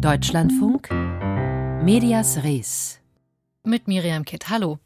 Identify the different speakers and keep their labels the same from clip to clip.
Speaker 1: Deutschlandfunk Medias Res
Speaker 2: mit Miriam Kitt. Hallo.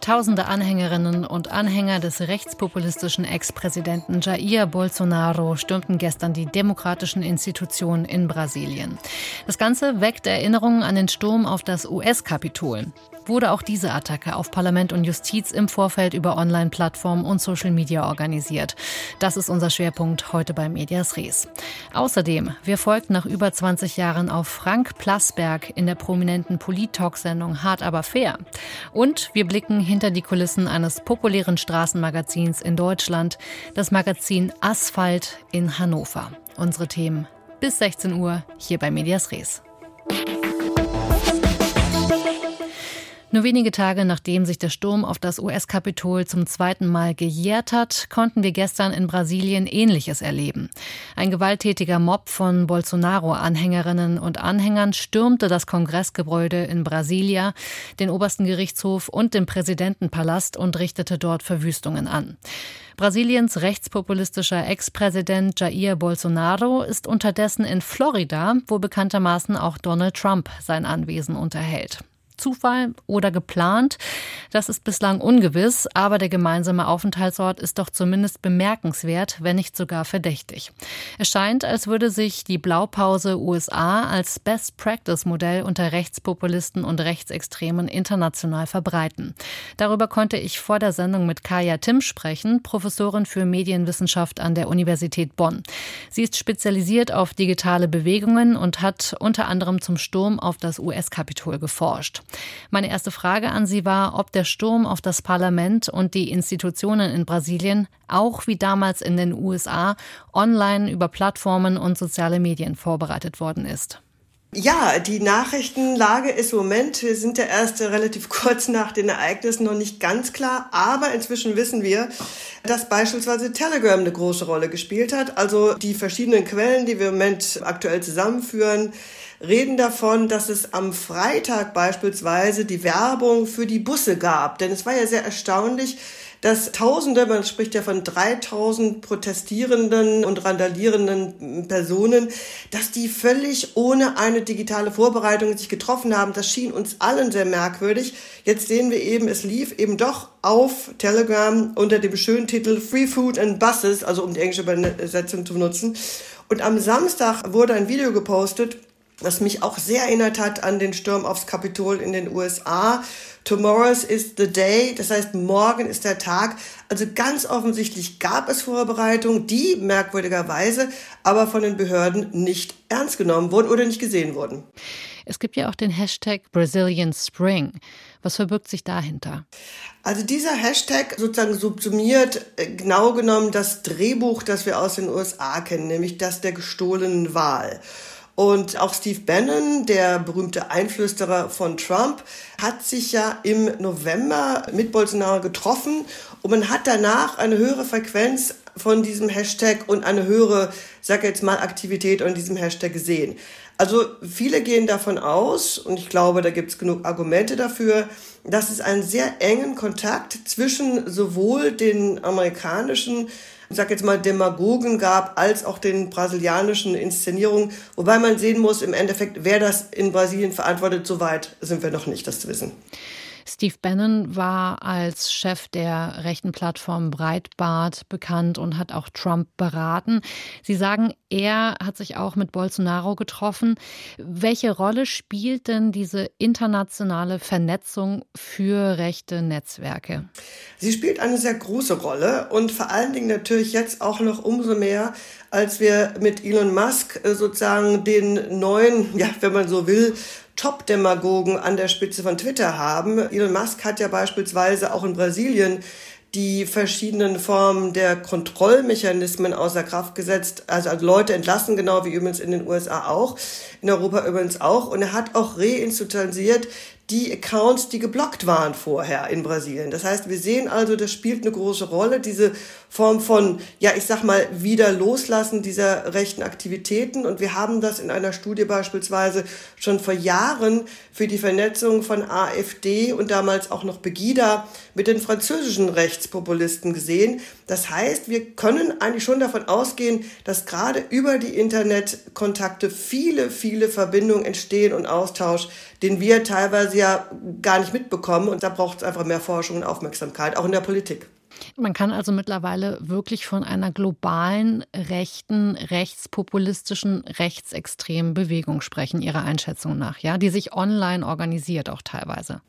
Speaker 2: Tausende Anhängerinnen und Anhänger des rechtspopulistischen Ex-Präsidenten Jair Bolsonaro stürmten gestern die demokratischen Institutionen in Brasilien. Das Ganze weckt Erinnerungen an den Sturm auf das US-Kapitol wurde auch diese Attacke auf Parlament und Justiz im Vorfeld über Online-Plattformen und Social Media organisiert. Das ist unser Schwerpunkt heute bei Medias Res. Außerdem, wir folgten nach über 20 Jahren auf Frank Plasberg in der prominenten Polit-Talk-Sendung Hart aber fair. Und wir blicken hinter die Kulissen eines populären Straßenmagazins in Deutschland, das Magazin Asphalt in Hannover. Unsere Themen bis 16 Uhr hier bei Medias Res. Nur wenige Tage nachdem sich der Sturm auf das US-Kapitol zum zweiten Mal gejährt hat, konnten wir gestern in Brasilien Ähnliches erleben. Ein gewalttätiger Mob von Bolsonaro-Anhängerinnen und Anhängern stürmte das Kongressgebäude in Brasilia, den obersten Gerichtshof und den Präsidentenpalast und richtete dort Verwüstungen an. Brasiliens rechtspopulistischer Ex-Präsident Jair Bolsonaro ist unterdessen in Florida, wo bekanntermaßen auch Donald Trump sein Anwesen unterhält. Zufall oder geplant? Das ist bislang ungewiss, aber der gemeinsame Aufenthaltsort ist doch zumindest bemerkenswert, wenn nicht sogar verdächtig. Es scheint, als würde sich die Blaupause USA als Best Practice Modell unter Rechtspopulisten und Rechtsextremen international verbreiten. Darüber konnte ich vor der Sendung mit Kaya Tim sprechen, Professorin für Medienwissenschaft an der Universität Bonn. Sie ist spezialisiert auf digitale Bewegungen und hat unter anderem zum Sturm auf das US-Kapitol geforscht. Meine erste Frage an Sie war, ob der Sturm auf das Parlament und die Institutionen in Brasilien auch wie damals in den USA online über Plattformen und soziale Medien vorbereitet worden ist.
Speaker 3: Ja, die Nachrichtenlage ist im Moment, wir sind ja erst relativ kurz nach den Ereignissen noch nicht ganz klar, aber inzwischen wissen wir, dass beispielsweise Telegram eine große Rolle gespielt hat. Also die verschiedenen Quellen, die wir im Moment aktuell zusammenführen, reden davon, dass es am Freitag beispielsweise die Werbung für die Busse gab. Denn es war ja sehr erstaunlich, dass Tausende, man spricht ja von 3000 protestierenden und randalierenden Personen, dass die völlig ohne eine digitale Vorbereitung sich getroffen haben. Das schien uns allen sehr merkwürdig. Jetzt sehen wir eben, es lief eben doch auf Telegram unter dem schönen Titel Free Food and Buses, also um die englische Übersetzung zu benutzen. Und am Samstag wurde ein Video gepostet, was mich auch sehr erinnert hat an den Sturm aufs Kapitol in den USA. Tomorrow's is the day, das heißt, morgen ist der Tag. Also ganz offensichtlich gab es Vorbereitungen, die merkwürdigerweise aber von den Behörden nicht ernst genommen wurden oder nicht gesehen wurden.
Speaker 2: Es gibt ja auch den Hashtag Brazilian Spring. Was verbirgt sich dahinter?
Speaker 3: Also dieser Hashtag sozusagen subsumiert äh, genau genommen das Drehbuch, das wir aus den USA kennen, nämlich das der gestohlenen Wahl. Und auch Steve Bannon, der berühmte Einflüsterer von Trump, hat sich ja im November mit Bolsonaro getroffen und man hat danach eine höhere Frequenz von diesem Hashtag und eine höhere, sag jetzt mal, Aktivität an diesem Hashtag gesehen. Also viele gehen davon aus, und ich glaube, da gibt es genug Argumente dafür, dass es einen sehr engen Kontakt zwischen sowohl den amerikanischen ich sag jetzt mal, Demagogen gab, als auch den brasilianischen Inszenierungen. Wobei man sehen muss, im Endeffekt, wer das in Brasilien verantwortet, so weit sind wir noch nicht, das zu wissen.
Speaker 2: Steve Bannon war als Chef der rechten Plattform Breitbart bekannt und hat auch Trump beraten. Sie sagen, er hat sich auch mit Bolsonaro getroffen. Welche Rolle spielt denn diese internationale Vernetzung für rechte Netzwerke?
Speaker 3: Sie spielt eine sehr große Rolle und vor allen Dingen natürlich jetzt auch noch umso mehr, als wir mit Elon Musk äh, sozusagen den neuen, ja, wenn man so will, Top-Demagogen an der Spitze von Twitter haben. Elon Musk hat ja beispielsweise auch in Brasilien die verschiedenen Formen der Kontrollmechanismen außer Kraft gesetzt, also Leute entlassen, genau wie übrigens in den USA auch, in Europa übrigens auch. Und er hat auch reinstitutionalisiert die Accounts, die geblockt waren vorher in Brasilien. Das heißt, wir sehen also, das spielt eine große Rolle, diese Form von, ja, ich sag mal, wieder loslassen dieser rechten Aktivitäten. Und wir haben das in einer Studie beispielsweise schon vor Jahren für die Vernetzung von AfD und damals auch noch Begida mit den französischen Rechtspopulisten gesehen. Das heißt, wir können eigentlich schon davon ausgehen, dass gerade über die Internetkontakte viele, viele Verbindungen entstehen und Austausch, den wir teilweise ja gar nicht mitbekommen. Und da braucht es einfach mehr Forschung und Aufmerksamkeit, auch in der Politik.
Speaker 2: Man kann also mittlerweile wirklich von einer globalen, rechten, rechtspopulistischen, rechtsextremen Bewegung sprechen, Ihrer Einschätzung nach, ja, die sich online organisiert auch teilweise.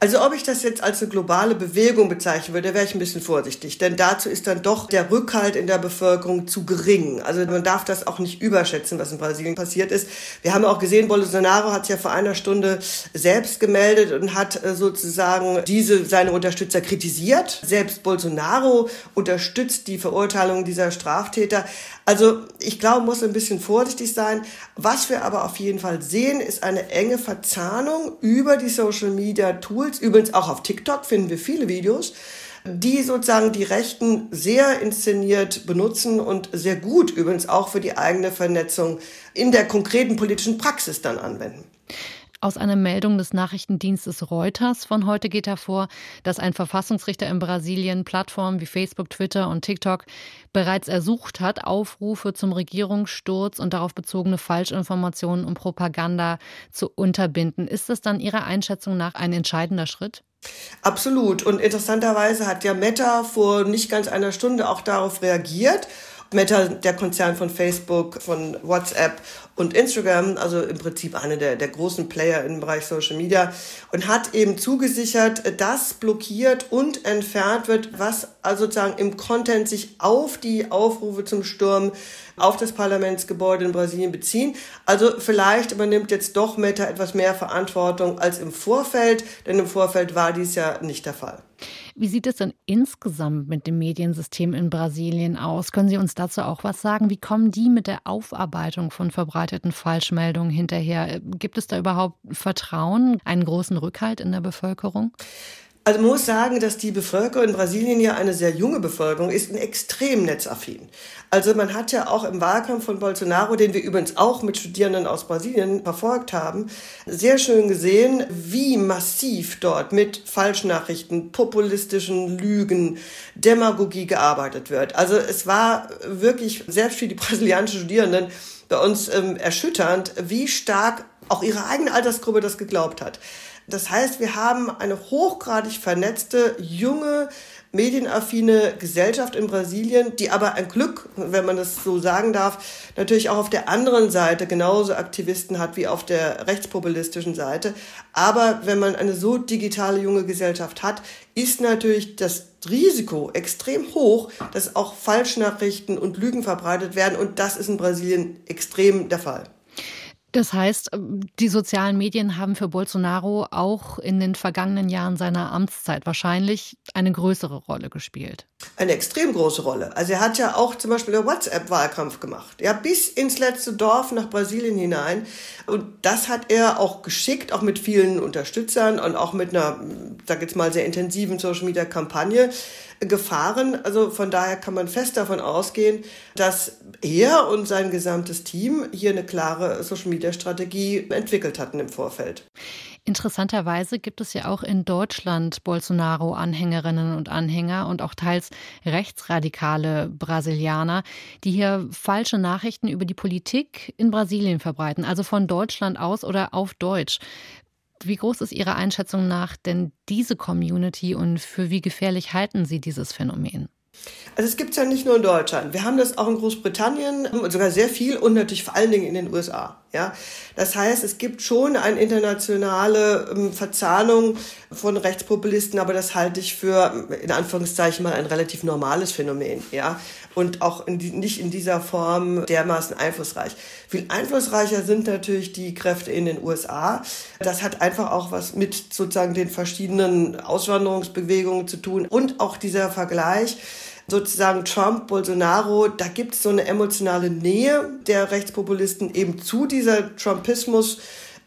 Speaker 3: Also ob ich das jetzt als eine globale Bewegung bezeichnen würde, wäre ich ein bisschen vorsichtig, denn dazu ist dann doch der Rückhalt in der Bevölkerung zu gering. Also man darf das auch nicht überschätzen, was in Brasilien passiert ist. Wir haben auch gesehen, Bolsonaro hat sich ja vor einer Stunde selbst gemeldet und hat äh, sozusagen diese seine Unterstützer kritisiert. Selbst Bolsonaro unterstützt die Verurteilung dieser Straftäter. Also ich glaube, muss ein bisschen vorsichtig sein. Was wir aber auf jeden Fall sehen, ist eine enge Verzahnung über die Social Media Tools. Übrigens auch auf TikTok finden wir viele Videos, die sozusagen die Rechten sehr inszeniert benutzen und sehr gut übrigens auch für die eigene Vernetzung in der konkreten politischen Praxis dann anwenden.
Speaker 2: Aus einer Meldung des Nachrichtendienstes Reuters von heute geht hervor, dass ein Verfassungsrichter in Brasilien Plattformen wie Facebook, Twitter und TikTok bereits ersucht hat, Aufrufe zum Regierungssturz und darauf bezogene Falschinformationen und Propaganda zu unterbinden. Ist das dann Ihrer Einschätzung nach ein entscheidender Schritt?
Speaker 3: Absolut. Und interessanterweise hat ja Meta vor nicht ganz einer Stunde auch darauf reagiert Meta, der Konzern von Facebook, von WhatsApp und Instagram, also im Prinzip eine der, der großen Player im Bereich Social Media und hat eben zugesichert, dass blockiert und entfernt wird, was also sozusagen im Content sich auf die Aufrufe zum Sturm auf das Parlamentsgebäude in Brasilien beziehen. Also vielleicht übernimmt jetzt doch Meta etwas mehr Verantwortung als im Vorfeld, denn im Vorfeld war dies ja nicht der Fall.
Speaker 2: Wie sieht es denn insgesamt mit dem Mediensystem in Brasilien aus? Können Sie uns dazu auch was sagen? Wie kommen die mit der Aufarbeitung von verbreiteten Falschmeldungen hinterher? Gibt es da überhaupt Vertrauen, einen großen Rückhalt in der Bevölkerung?
Speaker 3: Also man muss sagen, dass die Bevölkerung in Brasilien ja eine sehr junge Bevölkerung ist und extrem netzaffin. Also man hat ja auch im Wahlkampf von Bolsonaro, den wir übrigens auch mit Studierenden aus Brasilien verfolgt haben, sehr schön gesehen, wie massiv dort mit Falschnachrichten, populistischen Lügen, Demagogie gearbeitet wird. Also es war wirklich selbst für die brasilianischen Studierenden bei uns ähm, erschütternd, wie stark auch ihre eigene Altersgruppe das geglaubt hat. Das heißt, wir haben eine hochgradig vernetzte, junge, medienaffine Gesellschaft in Brasilien, die aber ein Glück, wenn man das so sagen darf, natürlich auch auf der anderen Seite genauso Aktivisten hat wie auf der rechtspopulistischen Seite. Aber wenn man eine so digitale junge Gesellschaft hat, ist natürlich das Risiko extrem hoch, dass auch Falschnachrichten und Lügen verbreitet werden. Und das ist in Brasilien extrem der Fall.
Speaker 2: Das heißt, ähm, die sozialen Medien haben für Bolsonaro auch in den vergangenen Jahren seiner Amtszeit wahrscheinlich eine größere Rolle gespielt.
Speaker 3: Eine extrem große Rolle. Also er hat ja auch zum Beispiel WhatsApp-Wahlkampf gemacht. Ja, bis ins letzte Dorf nach Brasilien hinein. Und das hat er auch geschickt, auch mit vielen Unterstützern und auch mit einer, sag jetzt mal, sehr intensiven Social-Media-Kampagne gefahren. Also von daher kann man fest davon ausgehen, dass er und sein gesamtes Team hier eine klare Social-Media-Strategie entwickelt hatten im Vorfeld.
Speaker 2: Interessanterweise gibt es ja auch in Deutschland Bolsonaro-Anhängerinnen und Anhänger und auch teils rechtsradikale Brasilianer, die hier falsche Nachrichten über die Politik in Brasilien verbreiten, also von Deutschland aus oder auf Deutsch. Wie groß ist Ihrer Einschätzung nach denn diese Community und für wie gefährlich halten Sie dieses Phänomen?
Speaker 3: Also es gibt es ja nicht nur in Deutschland. Wir haben das auch in Großbritannien, sogar sehr viel und natürlich vor allen Dingen in den USA. Ja, das heißt, es gibt schon eine internationale ähm, Verzahnung von Rechtspopulisten, aber das halte ich für in Anführungszeichen mal ein relativ normales Phänomen. Ja, und auch in die, nicht in dieser Form dermaßen einflussreich. Viel einflussreicher sind natürlich die Kräfte in den USA. Das hat einfach auch was mit sozusagen den verschiedenen Auswanderungsbewegungen zu tun und auch dieser Vergleich sozusagen Trump, Bolsonaro, da gibt es so eine emotionale Nähe der Rechtspopulisten eben zu dieser Trumpismus.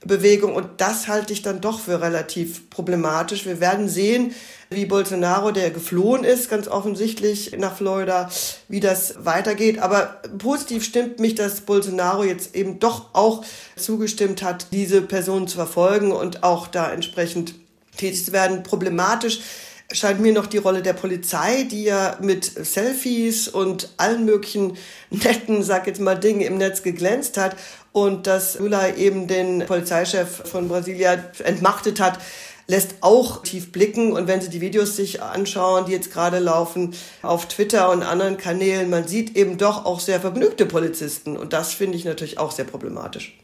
Speaker 3: Bewegung. Und das halte ich dann doch für relativ problematisch. Wir werden sehen, wie Bolsonaro, der geflohen ist, ganz offensichtlich nach Florida, wie das weitergeht. Aber positiv stimmt mich, dass Bolsonaro jetzt eben doch auch zugestimmt hat, diese Person zu verfolgen und auch da entsprechend tätig zu werden. Problematisch scheint mir noch die Rolle der Polizei, die ja mit Selfies und allen möglichen netten, sag jetzt mal, Dingen im Netz geglänzt hat und dass Lula eben den Polizeichef von Brasilia entmachtet hat, lässt auch tief blicken. Und wenn Sie die Videos sich anschauen, die jetzt gerade laufen auf Twitter und anderen Kanälen, man sieht eben doch auch sehr vergnügte Polizisten. Und das finde ich natürlich auch sehr problematisch.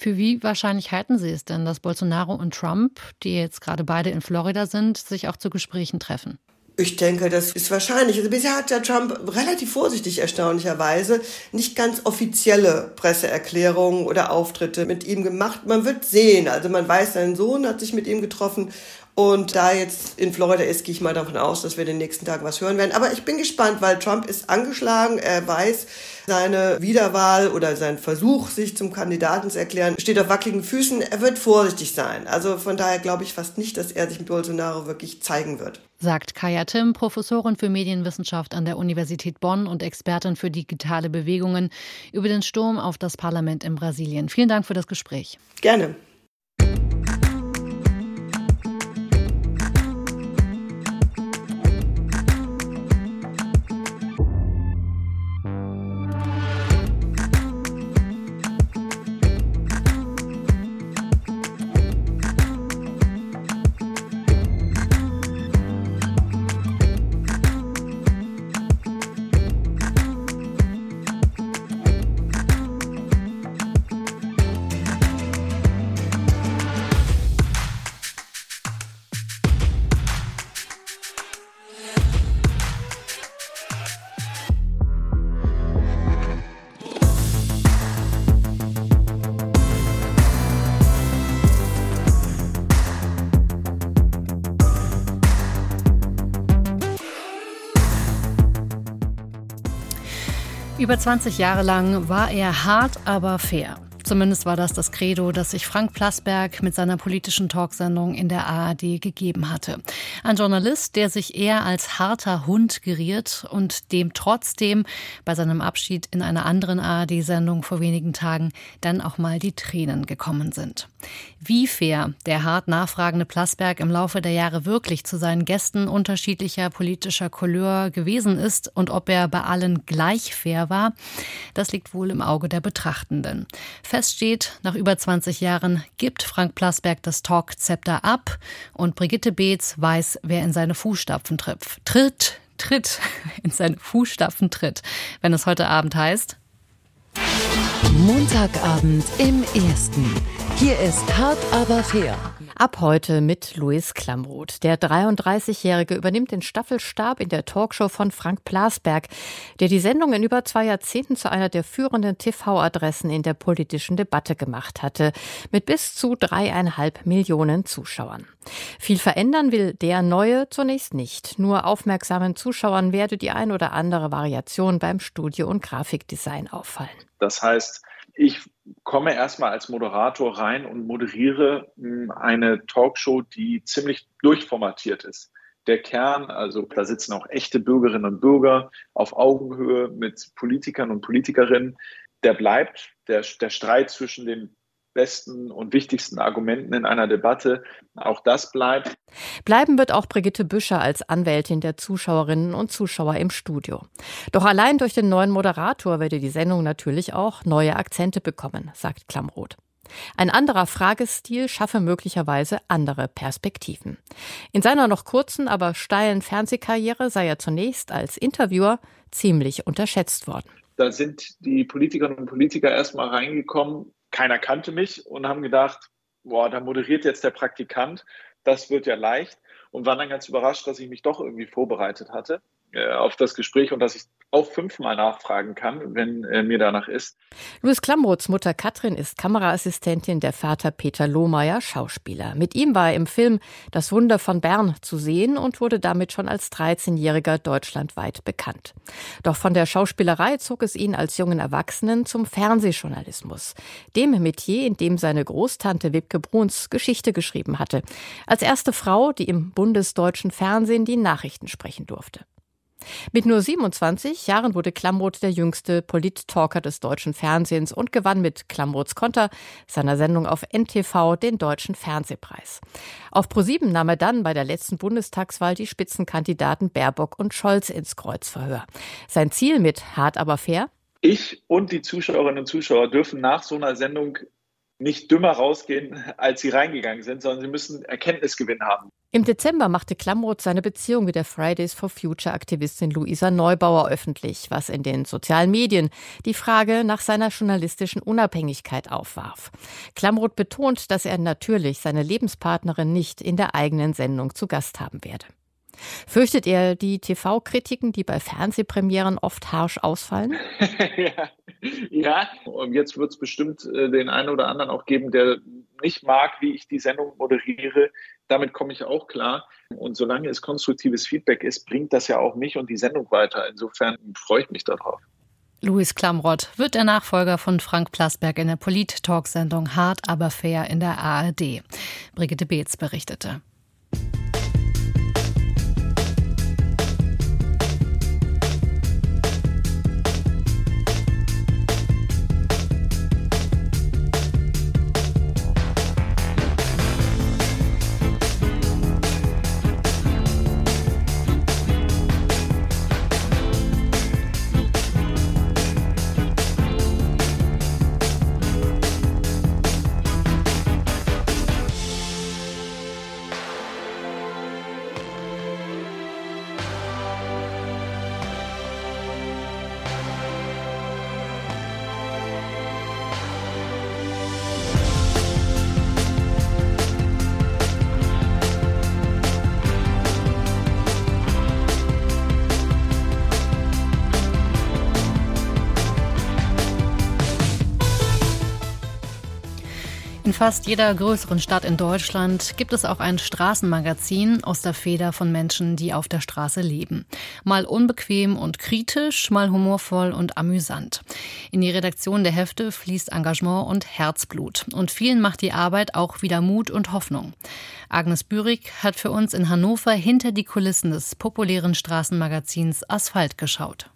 Speaker 2: Für wie wahrscheinlich halten Sie es denn, dass Bolsonaro und Trump, die jetzt gerade beide in Florida sind, sich auch zu Gesprächen treffen?
Speaker 3: Ich denke, das ist wahrscheinlich. Also bisher hat der Trump relativ vorsichtig erstaunlicherweise nicht ganz offizielle Presseerklärungen oder Auftritte mit ihm gemacht. Man wird sehen. Also man weiß, sein Sohn hat sich mit ihm getroffen und da jetzt in Florida ist, gehe ich mal davon aus, dass wir den nächsten Tagen was hören werden. Aber ich bin gespannt, weil Trump ist angeschlagen. Er weiß, seine Wiederwahl oder sein Versuch, sich zum Kandidaten zu erklären, steht auf wackeligen Füßen. Er wird vorsichtig sein. Also von daher glaube ich fast nicht, dass er sich mit Bolsonaro wirklich zeigen wird.
Speaker 2: Sagt Kaya Tim, Professorin für Medienwissenschaft an der Universität Bonn und Expertin für digitale Bewegungen über den Sturm auf das Parlament in Brasilien. Vielen Dank für das Gespräch.
Speaker 3: Gerne.
Speaker 2: Über 20 Jahre lang war er hart, aber fair. Zumindest war das das Credo, das sich Frank Plasberg mit seiner politischen Talksendung in der ARD gegeben hatte. Ein Journalist, der sich eher als harter Hund geriert und dem trotzdem bei seinem Abschied in einer anderen ARD-Sendung vor wenigen Tagen dann auch mal die Tränen gekommen sind. Wie fair der hart nachfragende Plasberg im Laufe der Jahre wirklich zu seinen Gästen unterschiedlicher politischer Couleur gewesen ist und ob er bei allen gleich fair war, das liegt wohl im Auge der Betrachtenden. Fest steht, nach über 20 Jahren gibt Frank Plasberg das Talk-Zepter ab und Brigitte Beetz weiß, wer in seine Fußstapfen tritt. Tritt, tritt, in seine Fußstapfen tritt, wenn es heute Abend heißt.
Speaker 1: Montagabend im Ersten. Hier ist hart aber fair.
Speaker 2: Ab heute mit Louis Klamroth. Der 33-Jährige übernimmt den Staffelstab in der Talkshow von Frank Plasberg, der die Sendung in über zwei Jahrzehnten zu einer der führenden TV-Adressen in der politischen Debatte gemacht hatte, mit bis zu dreieinhalb Millionen Zuschauern. Viel verändern will der Neue zunächst nicht. Nur aufmerksamen Zuschauern werde die ein oder andere Variation beim Studio- und Grafikdesign auffallen.
Speaker 4: Das heißt, ich komme erstmal als Moderator rein und moderiere hm, eine Talkshow, die ziemlich durchformatiert ist. Der Kern, also da sitzen auch echte Bürgerinnen und Bürger auf Augenhöhe mit Politikern und Politikerinnen, der bleibt. Der, der Streit zwischen den besten und wichtigsten Argumenten in einer Debatte. Auch das bleibt.
Speaker 2: Bleiben wird auch Brigitte Büscher als Anwältin der Zuschauerinnen und Zuschauer im Studio. Doch allein durch den neuen Moderator werde die Sendung natürlich auch neue Akzente bekommen, sagt Klamroth. Ein anderer Fragestil schaffe möglicherweise andere Perspektiven. In seiner noch kurzen, aber steilen Fernsehkarriere sei er zunächst als Interviewer ziemlich unterschätzt worden.
Speaker 4: Da sind die Politikerinnen und Politiker erstmal reingekommen keiner kannte mich und haben gedacht, boah, da moderiert jetzt der Praktikant, das wird ja leicht und waren dann ganz überrascht, dass ich mich doch irgendwie vorbereitet hatte. Äh, auf das Gespräch und dass ich auch fünfmal nachfragen kann, wenn äh, mir danach ist.
Speaker 5: Louis Klamroths Mutter Katrin ist Kameraassistentin, der Vater Peter Lohmeier Schauspieler. Mit ihm war er im Film Das Wunder von Bern zu sehen und wurde damit schon als 13-Jähriger deutschlandweit bekannt. Doch von der Schauspielerei zog es ihn als jungen Erwachsenen zum Fernsehjournalismus, dem Metier, in dem seine Großtante Wibke Bruns Geschichte geschrieben hatte, als erste Frau, die im bundesdeutschen Fernsehen die Nachrichten sprechen durfte. Mit nur 27 Jahren wurde Klamroth der jüngste Polit-Talker des deutschen Fernsehens und gewann mit Klamroths Konter seiner Sendung auf NTV den Deutschen Fernsehpreis. Auf ProSieben nahm er dann bei der letzten Bundestagswahl die Spitzenkandidaten Baerbock und Scholz ins Kreuzverhör. Sein Ziel mit Hart aber fair?
Speaker 4: Ich und die Zuschauerinnen und Zuschauer dürfen nach so einer Sendung nicht dümmer rausgehen, als sie reingegangen sind, sondern sie müssen Erkenntnisgewinn haben.
Speaker 5: Im Dezember machte Klamroth seine Beziehung mit der Fridays for Future Aktivistin Luisa Neubauer öffentlich, was in den sozialen Medien die Frage nach seiner journalistischen Unabhängigkeit aufwarf. Klamroth betont, dass er natürlich seine Lebenspartnerin nicht in der eigenen Sendung zu Gast haben werde. Fürchtet ihr die TV-Kritiken, die bei Fernsehpremieren oft harsch ausfallen?
Speaker 4: ja. ja, und jetzt wird es bestimmt äh, den einen oder anderen auch geben, der nicht mag, wie ich die Sendung moderiere. Damit komme ich auch klar. Und solange es konstruktives Feedback ist, bringt das ja auch mich und die Sendung weiter. Insofern freue ich mich darauf.
Speaker 2: Louis Klamrott wird der Nachfolger von Frank Plasberg in der Polit-Talk-Sendung Hart aber fair in der ARD. Brigitte Beetz berichtete. Fast jeder größeren Stadt in Deutschland gibt es auch ein Straßenmagazin aus der Feder von Menschen, die auf der Straße leben. Mal unbequem und kritisch, mal humorvoll und amüsant. In die Redaktion der Hefte fließt Engagement und Herzblut. Und vielen macht die Arbeit auch wieder Mut und Hoffnung. Agnes Bürig hat für uns in Hannover hinter die Kulissen des populären Straßenmagazins Asphalt geschaut.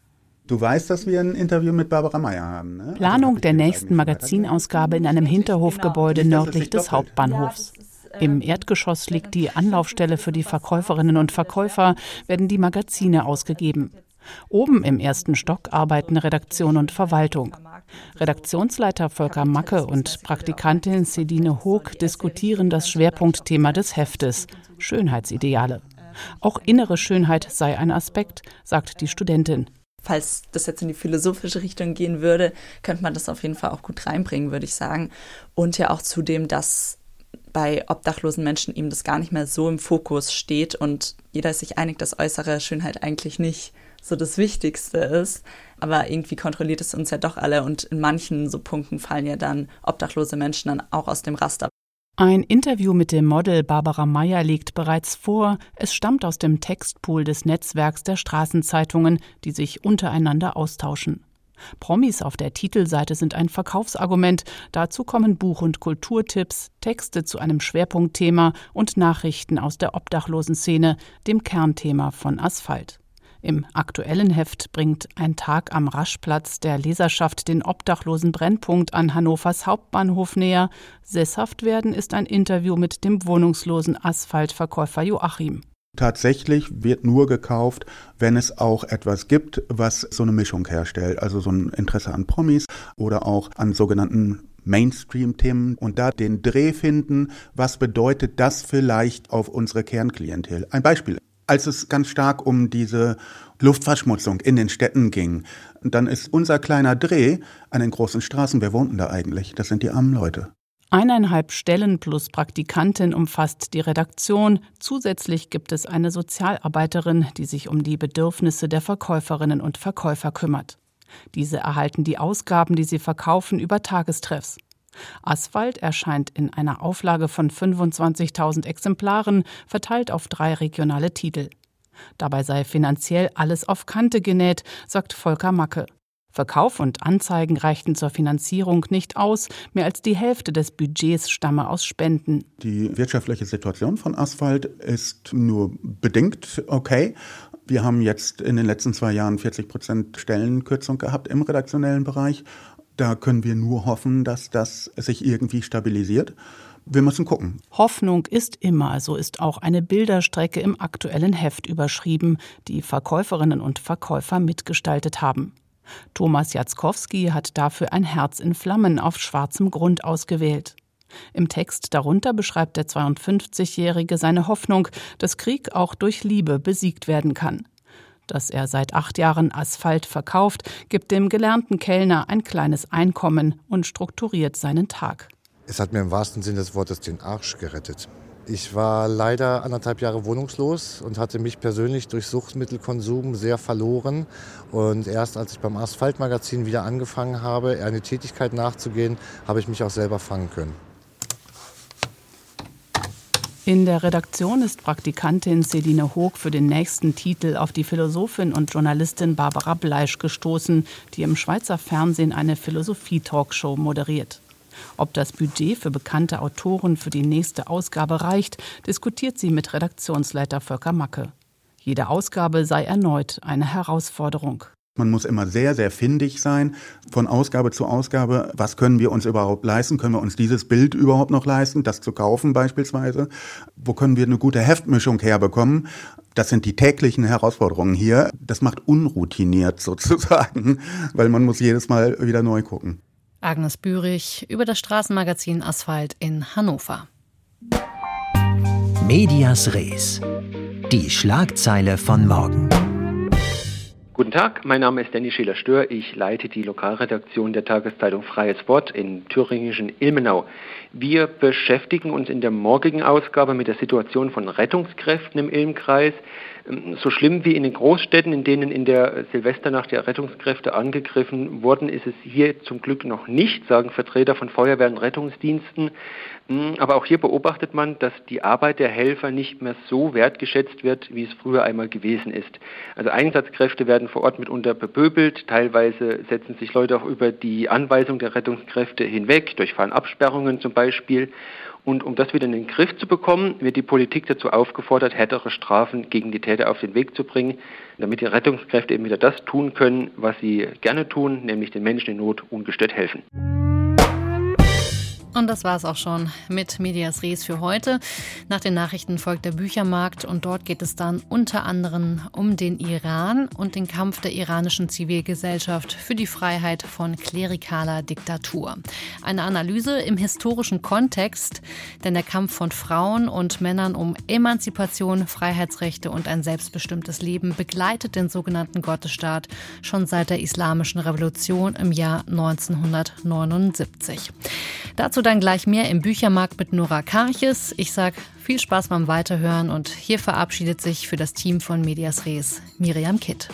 Speaker 6: Du weißt, dass wir ein Interview mit Barbara Meyer haben. Ne?
Speaker 7: Planung der nächsten Magazinausgabe in einem Hinterhofgebäude nördlich des Hauptbahnhofs. Im Erdgeschoss liegt die Anlaufstelle für die Verkäuferinnen und Verkäufer, werden die Magazine ausgegeben. Oben im ersten Stock arbeiten Redaktion und Verwaltung. Redaktionsleiter Volker Macke und Praktikantin Sedine Hoog diskutieren das Schwerpunktthema des Heftes, Schönheitsideale. Auch innere Schönheit sei ein Aspekt, sagt die Studentin
Speaker 8: falls das jetzt in die philosophische Richtung gehen würde, könnte man das auf jeden Fall auch gut reinbringen, würde ich sagen. Und ja auch zudem, dass bei obdachlosen Menschen eben das gar nicht mehr so im Fokus steht und jeder ist sich einig, dass äußere Schönheit eigentlich nicht so das Wichtigste ist. Aber irgendwie kontrolliert es uns ja doch alle und in manchen so Punkten fallen ja dann obdachlose Menschen dann auch aus dem Raster.
Speaker 7: Ein Interview mit dem Model Barbara Meyer liegt bereits vor. Es stammt aus dem Textpool des Netzwerks der Straßenzeitungen, die sich untereinander austauschen. Promis auf der Titelseite sind ein Verkaufsargument. Dazu kommen Buch- und Kulturtipps, Texte zu einem Schwerpunktthema und Nachrichten aus der Obdachlosenszene, dem Kernthema von Asphalt. Im aktuellen Heft bringt ein Tag am Raschplatz der Leserschaft den obdachlosen Brennpunkt an Hannovers Hauptbahnhof näher. Sesshaft werden ist ein Interview mit dem wohnungslosen Asphaltverkäufer Joachim.
Speaker 6: Tatsächlich wird nur gekauft, wenn es auch etwas gibt, was so eine Mischung herstellt. Also so ein Interesse an Promis oder auch an sogenannten Mainstream-Themen und da den Dreh finden, was bedeutet das vielleicht auf unsere Kernklientel. Ein Beispiel als es ganz stark um diese Luftverschmutzung in den Städten ging, dann ist unser kleiner Dreh an den großen Straßen, wer wohnten da eigentlich? Das sind die armen Leute.
Speaker 7: Eineinhalb Stellen plus Praktikantin umfasst die Redaktion. Zusätzlich gibt es eine Sozialarbeiterin, die sich um die Bedürfnisse der Verkäuferinnen und Verkäufer kümmert. Diese erhalten die Ausgaben, die sie verkaufen, über Tagestreffs. Asphalt erscheint in einer Auflage von 25.000 Exemplaren, verteilt auf drei regionale Titel. Dabei sei finanziell alles auf Kante genäht, sagt Volker Macke. Verkauf und Anzeigen reichten zur Finanzierung nicht aus. Mehr als die Hälfte des Budgets stamme aus Spenden.
Speaker 6: Die wirtschaftliche Situation von Asphalt ist nur bedingt okay. Wir haben jetzt in den letzten zwei Jahren 40 Prozent Stellenkürzung gehabt im redaktionellen Bereich. Da können wir nur hoffen, dass das sich irgendwie stabilisiert. Wir müssen gucken.
Speaker 7: Hoffnung ist immer, so ist auch eine Bilderstrecke im aktuellen Heft überschrieben, die Verkäuferinnen und Verkäufer mitgestaltet haben. Thomas Jatzkowski hat dafür ein Herz in Flammen auf schwarzem Grund ausgewählt. Im Text darunter beschreibt der 52-Jährige seine Hoffnung, dass Krieg auch durch Liebe besiegt werden kann. Dass er seit acht Jahren Asphalt verkauft, gibt dem gelernten Kellner ein kleines Einkommen und strukturiert seinen Tag.
Speaker 9: Es hat mir im wahrsten Sinne des Wortes den Arsch gerettet. Ich war leider anderthalb Jahre wohnungslos und hatte mich persönlich durch Suchtmittelkonsum sehr verloren. Und erst als ich beim Asphaltmagazin wieder angefangen habe, eine Tätigkeit nachzugehen, habe ich mich auch selber fangen können.
Speaker 7: In der Redaktion ist Praktikantin Celine Hoog für den nächsten Titel auf die Philosophin und Journalistin Barbara Bleisch gestoßen, die im Schweizer Fernsehen eine Philosophie-Talkshow moderiert. Ob das Budget für bekannte Autoren für die nächste Ausgabe reicht, diskutiert sie mit Redaktionsleiter Volker Macke. Jede Ausgabe sei erneut eine Herausforderung.
Speaker 6: Man muss immer sehr, sehr findig sein, von Ausgabe zu Ausgabe. Was können wir uns überhaupt leisten? Können wir uns dieses Bild überhaupt noch leisten, das zu kaufen beispielsweise? Wo können wir eine gute Heftmischung herbekommen? Das sind die täglichen Herausforderungen hier. Das macht unroutiniert sozusagen, weil man muss jedes Mal wieder neu gucken.
Speaker 2: Agnes Bürich über das Straßenmagazin Asphalt in Hannover.
Speaker 10: Medias Res. Die Schlagzeile von morgen.
Speaker 11: Guten Tag, mein Name ist Danny Schiller-Stör. Ich leite die Lokalredaktion der Tageszeitung Freies Wort in thüringischen Ilmenau. Wir beschäftigen uns in der morgigen Ausgabe mit der Situation von Rettungskräften im Ilmkreis. Ähm, so schlimm wie in den Großstädten, in denen in der Silvesternacht der Rettungskräfte angegriffen wurden, ist es hier zum Glück noch nicht, sagen Vertreter von Feuerwehr und Rettungsdiensten. Hm, aber auch hier beobachtet man, dass die Arbeit der Helfer nicht mehr so wertgeschätzt wird, wie es früher einmal gewesen ist. Also Einsatzkräfte werden vor Ort mitunter bepöbelt, teilweise setzen sich Leute auch über die Anweisung der Rettungskräfte hinweg, durchfahren Absperrungen zum Beispiel. Und um das wieder in den Griff zu bekommen, wird die Politik dazu aufgefordert, härtere Strafen gegen die Täter auf den Weg zu bringen, damit die Rettungskräfte eben wieder das tun können, was sie gerne tun, nämlich den Menschen in Not ungestört helfen.
Speaker 2: Und das war es auch schon mit Medias Res für heute. Nach den Nachrichten folgt der Büchermarkt und dort geht es dann unter anderem um den Iran und den Kampf der iranischen Zivilgesellschaft für die Freiheit von klerikaler Diktatur. Eine Analyse im historischen Kontext, denn der Kampf von Frauen und Männern um Emanzipation, Freiheitsrechte und ein selbstbestimmtes Leben begleitet den sogenannten Gottesstaat schon seit der Islamischen Revolution im Jahr 1979. Dazu dann gleich mehr im Büchermarkt mit Nora Karches. Ich sage viel Spaß beim Weiterhören und hier verabschiedet sich für das Team von Medias Res Miriam Kitt.